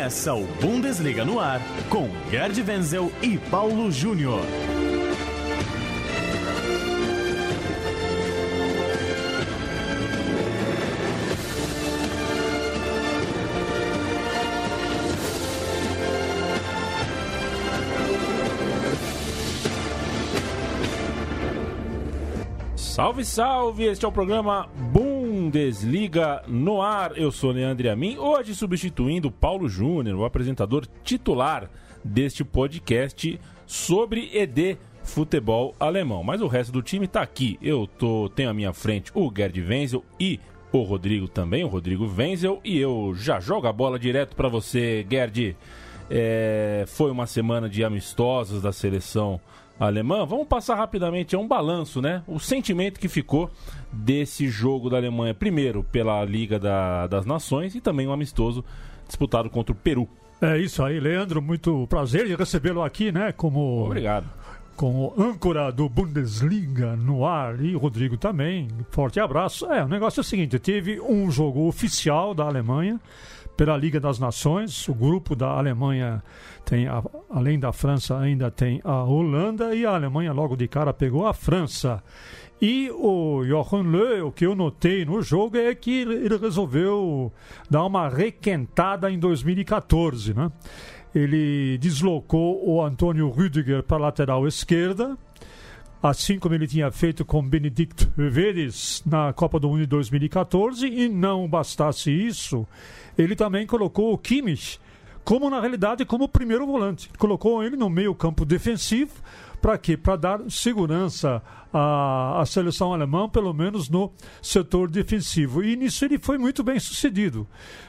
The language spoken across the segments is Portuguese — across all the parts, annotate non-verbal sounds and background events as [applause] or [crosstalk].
Começa o Bundesliga no ar com Gerd Wenzel e Paulo Júnior. Salve, salve! Este é o programa Bundesliga no ar. Eu sou Leandro Amin, hoje substituindo Paulo Júnior, o apresentador titular deste podcast sobre ED futebol alemão. Mas o resto do time está aqui. Eu tô, tenho à minha frente o Gerd Wenzel e o Rodrigo também, o Rodrigo Wenzel, e eu já jogo a bola direto para você, Gerd. É, foi uma semana de amistosos da seleção alemã. Vamos passar rapidamente, é um balanço, né? O sentimento que ficou desse jogo da Alemanha, primeiro pela Liga da, das Nações e também um amistoso disputado contra o Peru. É isso aí, Leandro. Muito prazer de recebê-lo aqui, né? Como Obrigado. Como âncora do Bundesliga no ar e Rodrigo também. Forte abraço. É, o negócio é o seguinte: teve um jogo oficial da Alemanha pela Liga das Nações. O grupo da Alemanha tem, a, além da França, ainda tem a Holanda e a Alemanha logo de cara pegou a França. E o Johan Löw, o que eu notei no jogo é que ele resolveu dar uma requentada em 2014, né? Ele deslocou o Antônio Rüdiger para a lateral esquerda, assim como ele tinha feito com Benedict Veres na Copa do Mundo de 2014, e não bastasse isso, ele também colocou o Kimmich como na realidade como primeiro volante. Colocou ele no meio campo defensivo para quê? Para dar segurança à, à seleção alemã, pelo menos no setor defensivo. E nisso ele foi muito bem sucedido,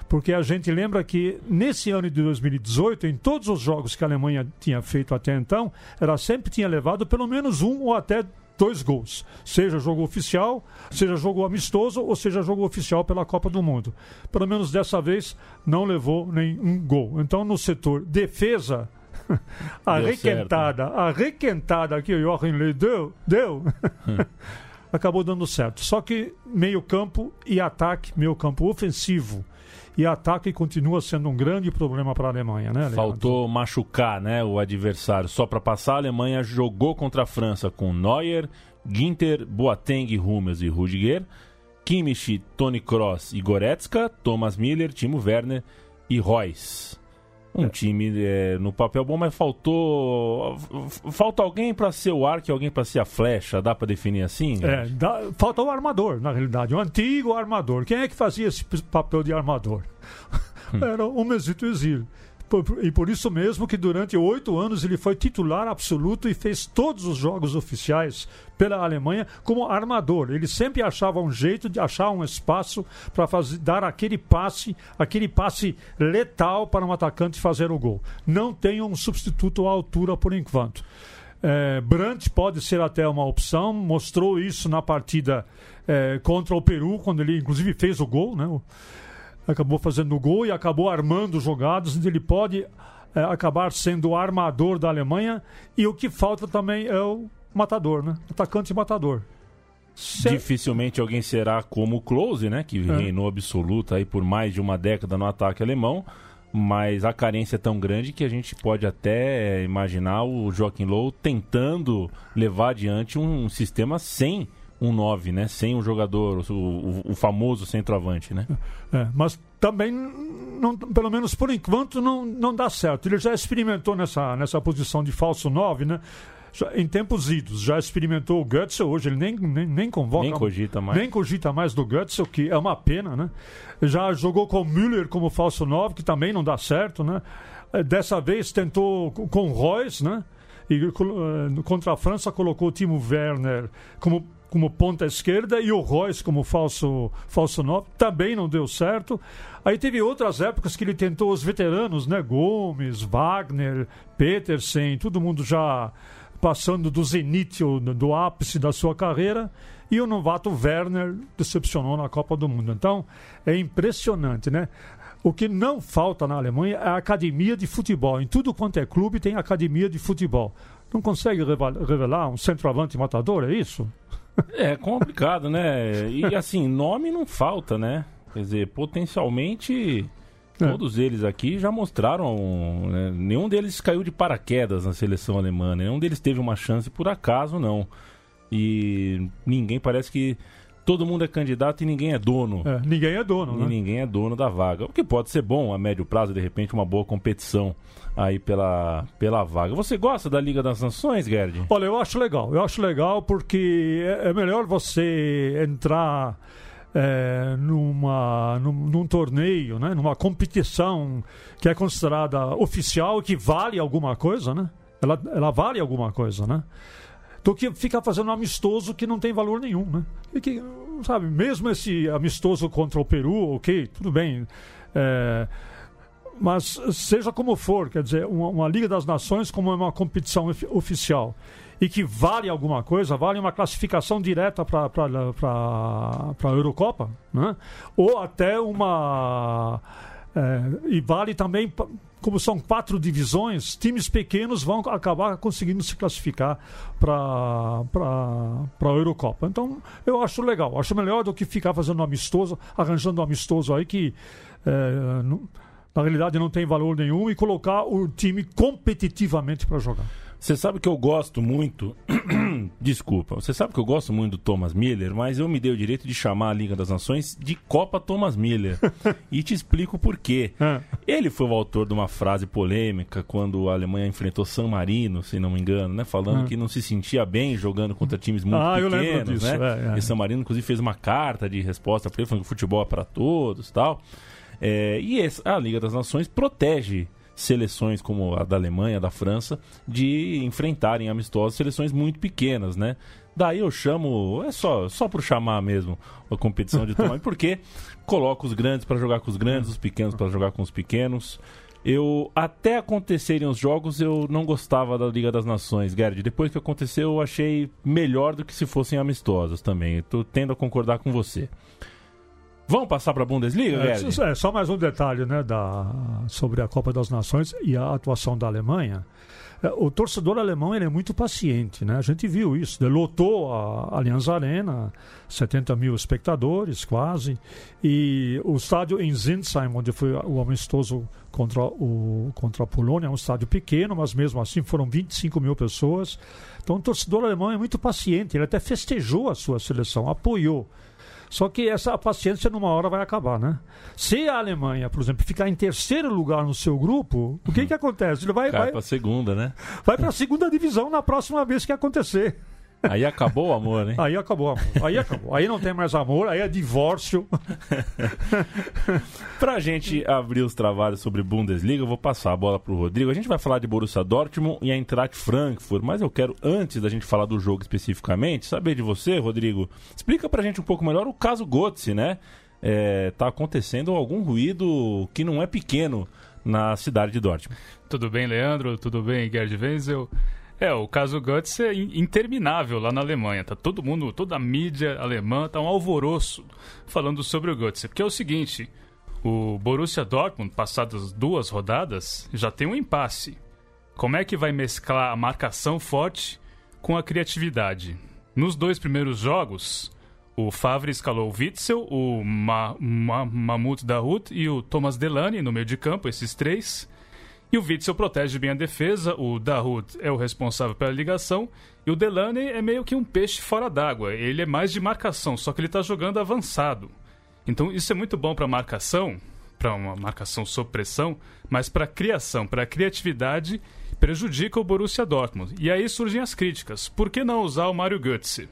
porque a gente lembra que nesse ano de 2018, em todos os jogos que a Alemanha tinha feito até então, ela sempre tinha levado pelo menos um ou até dois gols, seja jogo oficial, seja jogo amistoso ou seja jogo oficial pela Copa do Mundo. Pelo menos dessa vez não levou nenhum gol. Então no setor defesa [laughs] a Deu requentada, certo. a requentada que o Joachim Löw deu, deu [laughs] acabou dando certo. Só que meio campo e ataque, meio campo ofensivo e ataque continua sendo um grande problema para a Alemanha, né? Leandro? Faltou machucar né, o adversário. Só para passar, a Alemanha jogou contra a França com Neuer, Ginter, Boateng, Hummels e Rudiger, Kimmich, Toni Kroos e Goretzka, Thomas Miller, Timo Werner e Royce. Um time é, no papel bom, mas faltou. Falta alguém para ser o arco e alguém para ser a flecha. Dá para definir assim? É, dá- falta o armador, na realidade, o antigo armador. Quem é que fazia esse papel de armador? [laughs] Era o Mesito Özil. E por isso mesmo que durante oito anos ele foi titular absoluto e fez todos os jogos oficiais pela Alemanha como armador. Ele sempre achava um jeito de achar um espaço para dar aquele passe, aquele passe letal para um atacante fazer o gol. Não tem um substituto à altura por enquanto. É, Brandt pode ser até uma opção, mostrou isso na partida é, contra o Peru, quando ele inclusive fez o gol, né? Acabou fazendo gol e acabou armando jogadas, onde ele pode é, acabar sendo o armador da Alemanha. E o que falta também é o matador, né? Atacante e matador. Se- Dificilmente alguém será como o Close, né? Que É. reinou absoluta aí por mais de uma década no ataque alemão. Mas a carência é tão grande que a gente pode até é, imaginar o Joaquim Low tentando levar adiante um sistema sem um 9, né? Sem um jogador, o, o- o famoso centroavante, né? É, mas também, não, pelo menos por enquanto, não, não dá certo. Ele já experimentou nessa, nessa posição de falso 9, né? Já- em tempos idos. Já experimentou o Götze, hoje ele nem, nem, nem convoca. Nem cogita mais. Nem cogita mais do Götze, o que é uma pena, né? Já jogou com o Müller como falso 9, que também não dá certo, né? Eh, Dessa vez tentou co- com o Reus, né? E eh, contra a França colocou o Timo Werner como, como ponta esquerda e o Reus como falso, falso 9. Também não deu certo. Aí teve outras épocas que ele tentou os veteranos, né? Gomes, Wagner, Petersen, todo mundo já passando do zenite, do ápice da sua carreira, e o novato Werner decepcionou na Copa do Mundo. Então, é impressionante, né? O que não falta na Alemanha é a academia de futebol. Em tudo quanto é clube tem academia de futebol. Não consegue revelar um centroavante matador, é isso? É complicado, né? E assim, nome não falta, né? Quer dizer, potencialmente É. Todos eles aqui já mostraram. Né? Nenhum deles caiu de paraquedas na seleção alemã. Né? Nenhum deles teve uma chance por acaso, não. E ninguém parece que. Todo mundo é candidato e ninguém é dono. É, ninguém é dono, e né? ninguém é dono da vaga. O que pode ser bom a médio prazo, de repente, uma boa competição aí pela, pela vaga. Você gosta da Liga das Nações, Gerd? Olha, eu acho legal. Eu acho legal porque é, é melhor você entrar é, numa, num, num, torneio, né? numa competição que é considerada oficial, que vale alguma coisa, né? Ela, ela vale alguma coisa, né? Do que ficar fazendo um amistoso que não tem valor nenhum, né? E que, sabe, mesmo esse amistoso contra o Peru, ok, tudo bem. É, mas seja como for, quer dizer, uma, uma Liga das Nações como uma competição oficial e que vale alguma coisa, vale uma classificação direta para a Eurocopa, né? ou até uma. É, e vale também, como são quatro divisões, times pequenos vão acabar conseguindo se classificar para a Eurocopa. Então, eu acho legal, acho melhor do que ficar fazendo um amistoso, arranjando um amistoso aí que. É, não, na realidade não tem valor nenhum e colocar o time competitivamente para jogar. Você sabe que eu gosto muito. [clears throat] Desculpa, você sabe que eu gosto muito do Thomas Miller, mas eu me dei o direito de chamar a Liga das Nações de Copa Thomas Miller. [laughs] e te explico por quê. É. Ele foi o autor de uma frase polêmica quando a Alemanha enfrentou San Marino, se não me engano, né? Falando é. que não se sentia bem jogando contra times muito ah, pequenos, né? É, é, e San Marino, inclusive, fez uma carta de resposta para ele, falando que o futebol é para todos tal. É, e essa, a Liga das Nações protege seleções como a da Alemanha, da França, de enfrentarem amistosos seleções muito pequenas, né? Daí eu chamo, é só, só por chamar mesmo a competição de tamanho, [laughs] porque coloco os grandes para jogar com os grandes, os pequenos para jogar com os pequenos. Eu, até acontecerem os jogos, eu não gostava da Liga das Nações, Gerd. Depois que aconteceu, eu achei melhor do que se fossem amistosos também. Estou tendo a concordar com você. Vamos passar para a Bundesliga, é, é, só mais um detalhe né, da, sobre a Copa das Nações e a atuação da Alemanha. É, o torcedor alemão ele é muito paciente, né? A gente viu isso. Ele lotou a Allianz Arena, 70 mil espectadores, quase. E o estádio em Zinsheim, onde foi o amistoso contra, o, contra a Polônia, é um estádio pequeno, mas mesmo assim foram 25 mil pessoas. Então o torcedor alemão é muito paciente. Ele até festejou a sua seleção, apoiou. Só que essa paciência numa hora vai acabar, né? Se a Alemanha, por exemplo, ficar em terceiro lugar no seu grupo, o que que acontece? Ele vai, Cai vai para segunda, né? Vai para a segunda divisão na próxima vez que acontecer. Aí acabou o amor, hein? Aí acabou o amor. Aí acabou. Aí não tem mais amor, aí é divórcio. [laughs] pra gente abrir os trabalhos sobre Bundesliga, eu vou passar a bola pro Rodrigo. A gente vai falar de Borussia Dortmund e a Eintracht Frankfurt, mas eu quero, antes da gente falar do jogo especificamente, saber de você, Rodrigo. Explica pra gente um pouco melhor o caso Götze, né? É, tá acontecendo algum ruído que não é pequeno na cidade de Dortmund. Tudo bem, Leandro? Tudo bem, Gerd Wenzel? É, o caso Guts é interminável lá na Alemanha. Tá todo mundo, toda a mídia alemã tá um alvoroço falando sobre o Guts. Porque é o seguinte, o Borussia Dortmund, passadas duas rodadas, já tem um impasse. Como é que vai mesclar a marcação forte com a criatividade? Nos dois primeiros jogos, o Favre escalou o Witzel, o Ma Ma Mahmoud Dahoud e o Thomas Delaney no meio de campo, esses três. E o Witzel protege bem a defesa, o Dahoud é o responsável pela ligação, e o Delaney é meio que um peixe fora d'água. Ele é mais de marcação, só que ele está jogando avançado. Então isso é muito bom para marcação, para uma marcação sob pressão, mas para criação, para criatividade, prejudica o Borussia Dortmund. E aí surgem as críticas. Por que não usar o Mário Götze?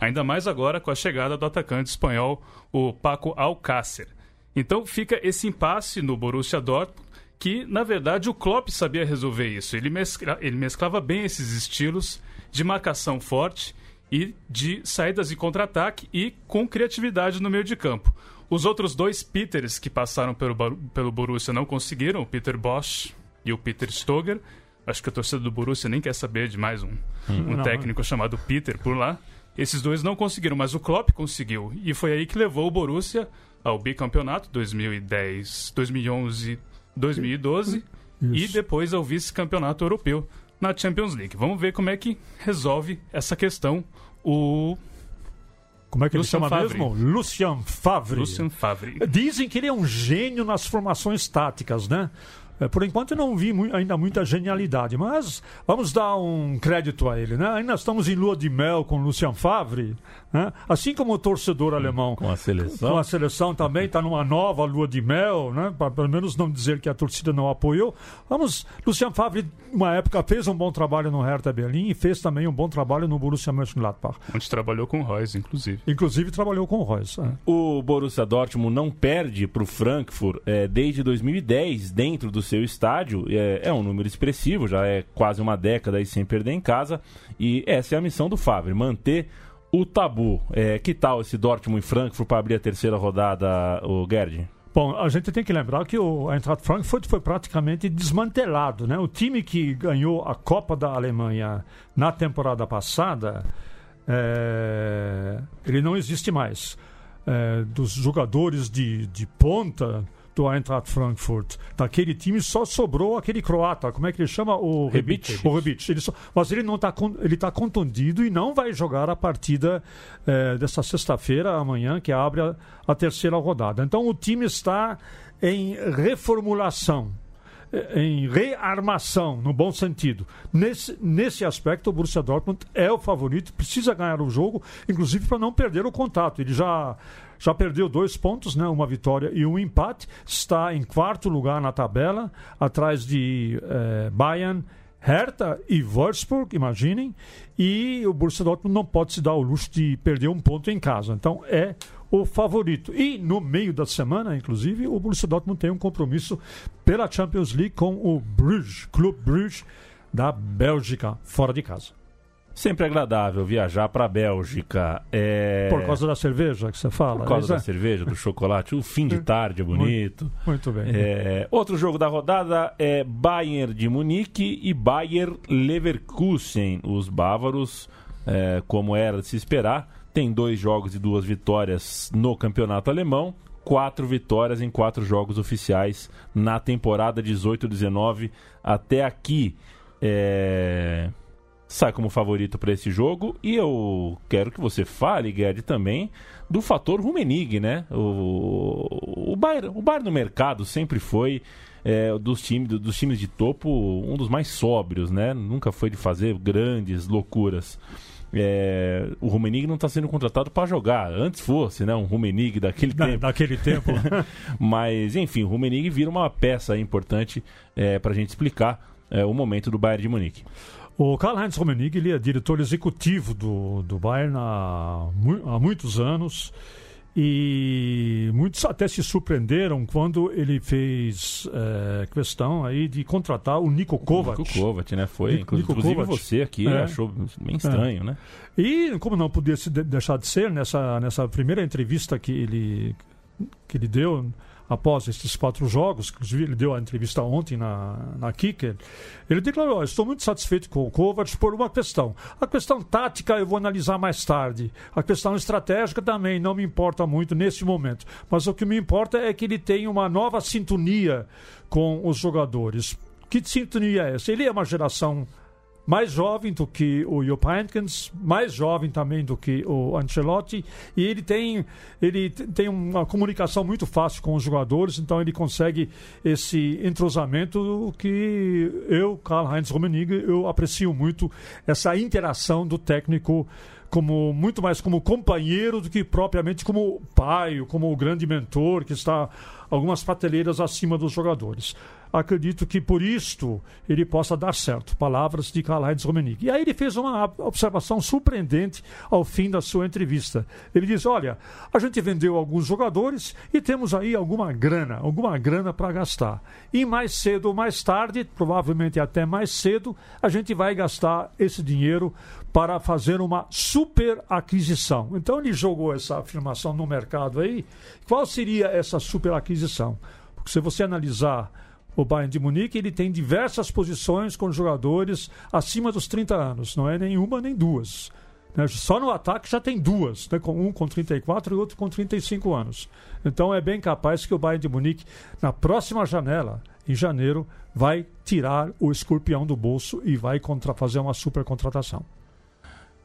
Ainda mais agora com a chegada do atacante espanhol, o Paco Alcácer. Então fica esse impasse no Borussia Dortmund que, na verdade, o Klopp sabia resolver isso. Ele, mescla, ele mesclava bem esses estilos de marcação forte e de saídas e contra-ataque e com criatividade no meio de campo. Os outros dois Peters que passaram pelo, pelo Borussia não conseguiram, o Peter Bosch e o Peter Stoger. Acho que a torcida do Borussia nem quer saber de mais um, hum. um técnico chamado Peter por lá. Esses dois não conseguiram, mas o Klopp conseguiu. E foi aí que levou o Borussia ao bicampeonato 2010, 2011 2012 Isso. e depois ao vice-campeonato europeu na Champions League. Vamos ver como é que resolve essa questão o Como é que Lucien ele chama Favre. mesmo? Lucien Favre. Lucien Favre. Dizem que ele é um gênio nas formações táticas, né? É, Por enquanto eu não vi mu- ainda muita genialidade, mas vamos dar um crédito a ele, né? Ainda estamos em lua de mel com Lucien Favre, né? Assim como o torcedor alemão Com a seleção. com a seleção também está numa nova lua de mel, né? Para pelo menos não dizer que a torcida não apoiou. Vamos, Lucian Favre, uma época fez um bom trabalho no Hertha Berlim e fez também um bom trabalho no Borussia Mönchengladbach. Onde trabalhou com o Royce, inclusive. Inclusive trabalhou com o Reus. né? O Borussia Dortmund não perde para o Frankfurt eh, desde 2010 dentro do seu estádio. É, é um número expressivo, já é quase uma década aí sem perder em casa. E essa é a missão do Favre, manter o tabu. Eh, que tal esse Dortmund e Frankfurt para abrir a terceira rodada, o Gerd? Bom, a gente tem que lembrar que o Eintracht Frankfurt foi praticamente desmantelado, né? O time que ganhou a Copa da Alemanha na temporada passada, é, ele não existe mais. É, dos jogadores de, de ponta do Eintracht Frankfurt, daquele time só sobrou aquele croata, como é que ele chama? O Rebic. O Rebic. Ele só- mas ele não está ele tá contundido e não vai jogar a partida eh, dessa sexta-feira, amanhã, que abre a, a terceira rodada. Então o time está em reformulação, eh, em rearmação, no bom sentido. Nesse, nesse aspecto, o Borussia Dortmund é o favorito, precisa ganhar o jogo, inclusive para não perder o contato. Ele já já perdeu dois pontos, né? uma vitória e um empate. Está em quarto lugar na tabela, atrás de eh, Bayern, Hertha e Wolfsburg, imaginem. E o Borussia Dortmund não pode se dar o luxo de perder um ponto em casa. Então é o favorito. E no meio da semana, inclusive, o Borussia Dortmund tem um compromisso pela Champions League com o Bruges, Clube Bruges da Bélgica, fora de casa. Sempre agradável viajar para a Bélgica. É... Por causa da cerveja que você fala. Por causa Isso da é? cerveja, do chocolate. O fim de [laughs] tarde é bonito. Muito bem. É, outro jogo da rodada é Bayern de Munique e Bayer Leverkusen. Os bávaros, é, como era de se esperar, têm dois jogos e duas vitórias no campeonato alemão. Quatro vitórias em quatro jogos oficiais na temporada 18-19 até aqui. É, sai como favorito para esse jogo. E eu quero que você fale, Guedes, também do fator Rumenig, né? O, o, Bayern, o Bayern no mercado sempre foi é, dos, times, dos times de topo um dos mais sóbrios, né? Nunca foi de fazer grandes loucuras. É, o Rumenig não está sendo contratado para jogar. Antes fosse, né? Um Rumenig daquele Da- tempo. daquele tempo. [laughs] Mas, enfim, o Rumenig vira uma peça importante é, para a gente explicar é, o momento do Bayern de Munique. O Karl-Heinz Rummenigge ele é diretor executivo do, do Bayern há, há muitos anos e muitos até se surpreenderam quando ele fez eh, questão aí de contratar o Nico Kovac. Nico Kovac, né? Foi. Nico- inclu- Nico inclusive Kovac. você aqui É. achou bem estranho, né? E como não podia se de- deixar de ser nessa, nessa primeira entrevista que ele, que ele deu após esses quatro jogos, inclusive ele deu a entrevista ontem na, na Kicker, ele declarou, "Ó, estou muito satisfeito com o Kovac por uma questão. A questão tática eu vou analisar mais tarde. A questão estratégica também não me importa muito nesse momento. Mas o que me importa é que ele tem uma nova sintonia com os jogadores. Que sintonia é essa? Ele é uma geração mais jovem do que o Jupp Heynckes, mais jovem também do que o Ancelotti, e ele tem ele tem uma comunicação muito fácil com os jogadores, então ele consegue esse entrosamento que eu, Karl-Heinz Rummenigge, eu aprecio muito essa interação do técnico como muito mais como companheiro do que propriamente como pai, como o grande mentor que está algumas prateleiras acima dos jogadores. Acredito que por isto ele possa dar certo. Palavras de Karl-Heinz Rummenigge. E aí ele fez uma observação surpreendente ao fim da sua entrevista. Ele diz: Olha, a gente vendeu alguns jogadores e temos aí alguma grana, alguma grana para gastar. E mais cedo ou mais tarde, provavelmente até mais cedo, a gente vai gastar esse dinheiro para fazer uma super aquisição. Então ele jogou essa afirmação no mercado aí. Qual seria essa super aquisição? Porque se você analisar o Bayern de Munique, ele tem diversas posições com jogadores acima dos 30 anos, não é nenhuma nem duas. né? Só no ataque já tem duas, né? um com 34 e outro com 35 anos. Então é bem capaz que o Bayern de Munique, na próxima janela, em janeiro, vai tirar o escorpião do bolso e vai contra- fazer uma super contratação.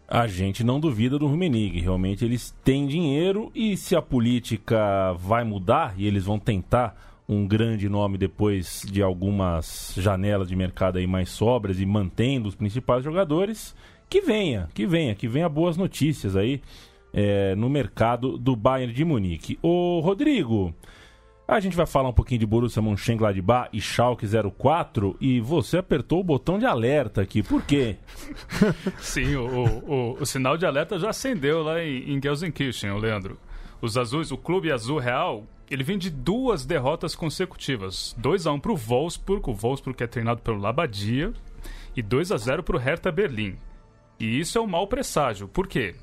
A gente não duvida do Rummenigge. Realmente eles têm dinheiro e se a política vai mudar e eles vão tentar um grande nome depois de algumas janelas de mercado aí mais sobras e mantendo os principais jogadores, que venha, que venha, que venha boas notícias aí é, no mercado do Bayern de Munique. Ô Rodrigo, a gente vai falar um pouquinho de Borussia Mönchengladbach e Schalke 04 e você apertou o botão de alerta aqui. Por quê? [laughs] Sim, o, o, o, sinal de alerta já acendeu lá em, em Gelsenkirchen, Leandro. Os azuis, o clube azul real, ele vem de duas derrotas consecutivas. 2 a 1 para o Wolfsburg, o Wolfsburg que é treinado pelo Labadia, e 2 a 0 para o Hertha Berlim. E isso é um mau presságio. Por quê?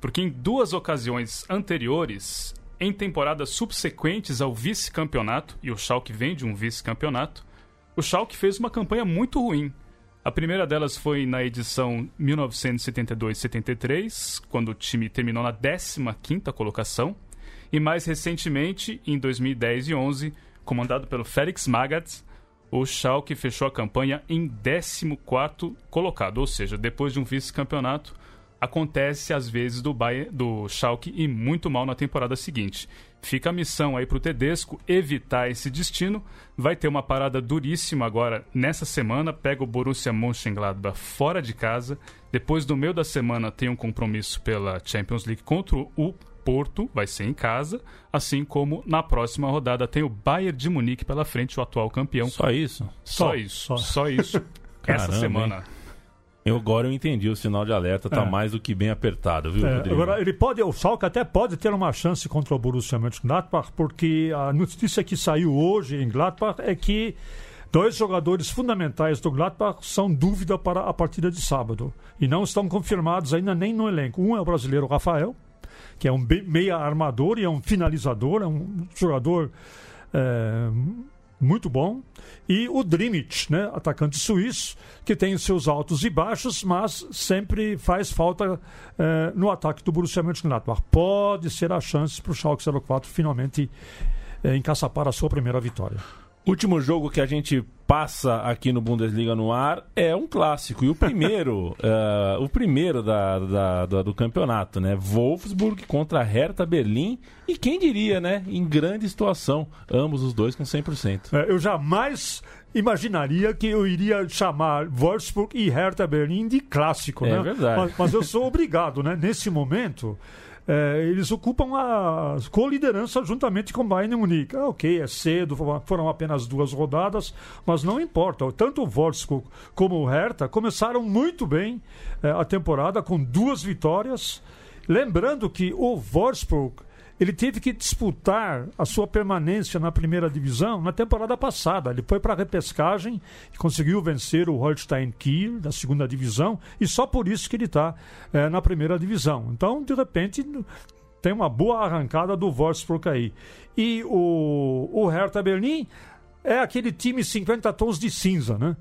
Porque em duas ocasiões anteriores em temporadas subsequentes ao vice-campeonato, e o Schalke vem de um vice-campeonato, o Schalke fez uma campanha muito ruim. A primeira delas foi na edição 1972-73, quando o time terminou na 15ª colocação, e mais recentemente, em 2010 e 11, comandado pelo Felix Magath, o Schalke fechou a campanha em 14º colocado, ou seja, depois de um vice-campeonato, acontece às vezes do, Bayern, do Schalke e muito mal na temporada seguinte. Fica a missão aí para o Tedesco evitar esse destino. Vai ter uma parada duríssima agora nessa semana. Pega o Borussia Mönchengladbach fora de casa. Depois do meio da semana tem um compromisso pela Champions League contra o Porto, vai ser em casa, assim como na próxima rodada tem o Bayern de Munique pela frente, o atual campeão. Só isso? Só, só isso. Só, só isso. [laughs] Essa semana. Hein? Eu agora eu entendi, o sinal de alerta está é. mais do que bem apertado, viu, é, Rodrigo? Agora, ele pode, o Salca até pode ter uma chance contra o Borussia Mönchengladbach, porque a notícia que saiu hoje em Gladbach é que dois jogadores fundamentais do Gladbach são dúvida para a partida de sábado e não estão confirmados ainda nem no elenco. Um é o brasileiro Rafael, que é um meia armador e é um finalizador, é um jogador é, muito bom. E o Drimit, né, atacante suíço, que tem os seus altos e baixos, mas sempre faz falta eh, no ataque do Borussia Mönchengladbach. Pode ser a chance para o Schalke 04 finalmente eh, encaçapar a sua primeira vitória. Último jogo que a gente passa aqui no Bundesliga no ar é um clássico. E o primeiro, uh, [laughs] o primeiro da, da, da, do campeonato, né? Wolfsburg contra Hertha Berlim. E quem diria, né? Em grande situação. Ambos os dois com 100%. É, eu jamais imaginaria que eu iria chamar Wolfsburg e Hertha Berlim de clássico, é né? É verdade. Mas, mas eu sou [laughs] obrigado, né? Nesse momento é, eles ocupam a co-liderança juntamente com Bayern Munique. Ah, ok, é cedo, foram apenas duas rodadas, mas não importa. Tanto o Wolfsburg como o Hertha começaram muito bem é, a temporada com duas vitórias. Lembrando que o Wolfsburg ele teve que disputar a sua permanência na primeira divisão na temporada passada. Ele foi para a repescagem e conseguiu vencer o Holstein Kiel da segunda divisão e só por isso que ele está é, na primeira divisão. Então, de repente, tem uma boa arrancada do Wolfsburg aí. E o, o Hertha Berlim é aquele time 50 tons de cinza, né?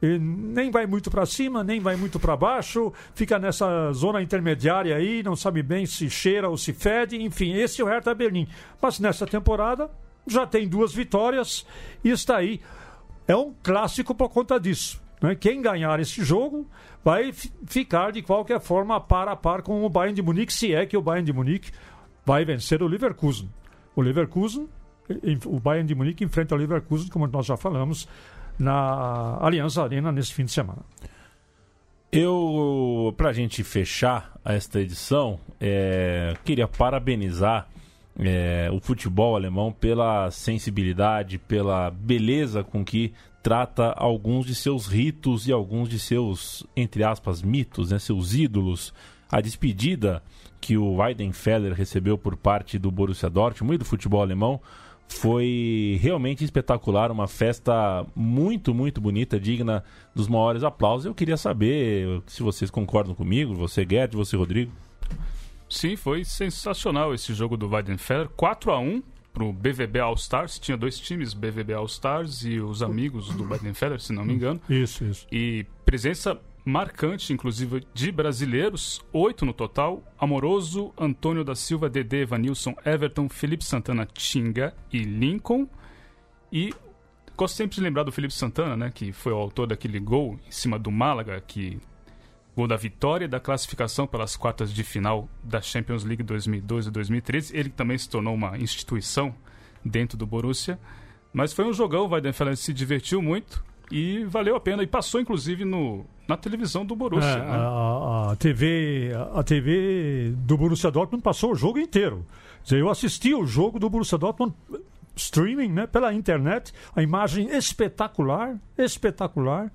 Nem vai muito para cima, nem vai muito para baixo, fica nessa zona intermediária aí, não sabe bem se cheira ou se fede, enfim, esse é o Hertha Berlim. Mas nessa temporada já tem duas vitórias e está aí. É um clássico por conta disso. Né? Quem ganhar esse jogo vai ficar de qualquer forma par a par com o Bayern de Munique, se é que o Bayern de Munique vai vencer o Leverkusen. O Leverkusen, o Bayern de Munique enfrenta o Leverkusen, como nós já falamos, na Aliança Arena nesse fim de semana. Eu, para a gente fechar esta edição, é, queria parabenizar é, o futebol alemão pela sensibilidade, pela beleza com que trata alguns de seus ritos e alguns de seus, entre aspas, mitos, né, seus ídolos. A despedida que o Weidenfeller recebeu por parte do Borussia Dortmund e do futebol alemão foi realmente espetacular, uma festa muito, muito bonita, digna dos maiores aplausos. Eu queria saber se vocês concordam comigo, você, Gerd, você, Rodrigo. Sim, foi sensacional esse jogo do Weidenfeller. 4 a 1 pro BVB All Stars. Tinha dois times, BVB All Stars e os amigos do Weidenfeller, se não me engano. Isso, isso. E presença marcante, inclusive, de brasileiros, oito no total: Amoroso, Antônio da Silva, Dedê, Vanilson, Everton, Felipe Santana, Tinga e Lincoln. E gosto sempre de lembrar do Felipe Santana, né, que foi o autor daquele gol em cima do Málaga, que gol da vitória e da classificação pelas quartas de final da Champions League 2012 e 2013. Ele também se tornou uma instituição dentro do Borussia. Mas foi um jogão, o Weidenfeller se divertiu muito e valeu a pena. E passou, inclusive, no, na televisão do Borussia. É, né? a, a, TV, a TV do Borussia Dortmund passou o jogo inteiro. Eu assisti o jogo do Borussia Dortmund streaming, né, pela internet, a imagem espetacular, espetacular.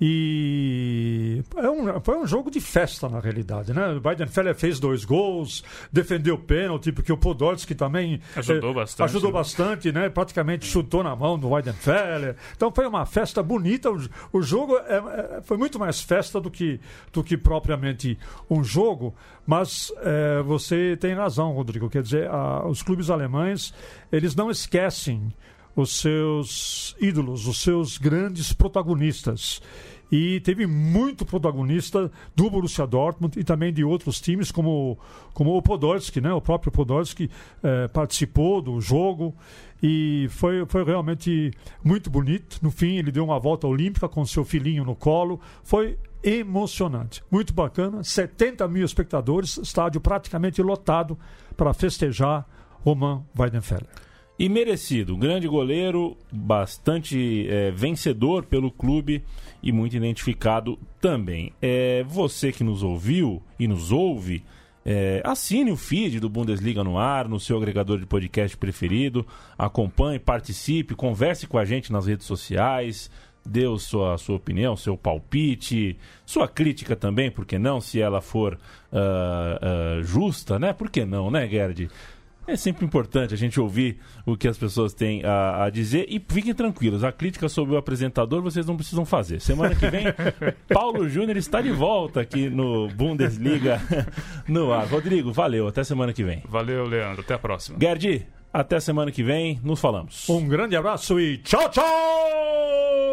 E é um, foi um jogo de festa, na realidade. Né? O Weidenfeller fez dois gols, defendeu o pênalti, porque o Podolski também ajudou eh, bastante. Ajudou né? bastante, né? praticamente chutou na mão do Weidenfeller. Então foi uma festa bonita. O, o jogo é, é, foi muito mais festa do que, do que propriamente um jogo. Mas é, você tem razão, Rodrigo. Quer dizer, a, os clubes alemães eles não esquecem os seus ídolos, os seus grandes protagonistas. E teve muito protagonista do Borussia Dortmund e também de outros times, como, como o Podolski, né? o próprio Podolski eh, participou do jogo e foi, foi realmente muito bonito. No fim, ele deu uma volta olímpica com seu filhinho no colo. Foi emocionante, muito bacana. 70 mil espectadores, estádio praticamente lotado para festejar Roman Weidenfeller. E merecido, grande goleiro, bastante é, vencedor pelo clube e muito identificado também. É, você que nos ouviu e nos ouve, é, assine o feed do Bundesliga no ar, no seu agregador de podcast preferido, acompanhe, participe, converse com a gente nas redes sociais, dê sua, sua opinião, seu palpite, sua crítica também, por que não, se ela for uh, uh, justa, né? Por que não, né, Gerd? É sempre importante a gente ouvir o que as pessoas têm a, a, dizer e fiquem tranquilos, a crítica sobre o apresentador vocês não precisam fazer. Semana que vem, [laughs] Paulo Júnior está de volta aqui no Bundesliga [laughs] no ar. Rodrigo, valeu, até semana que vem. Valeu, Leandro, até a próxima. Gerdi, até semana que vem, nos falamos. Um grande abraço e tchau, tchau!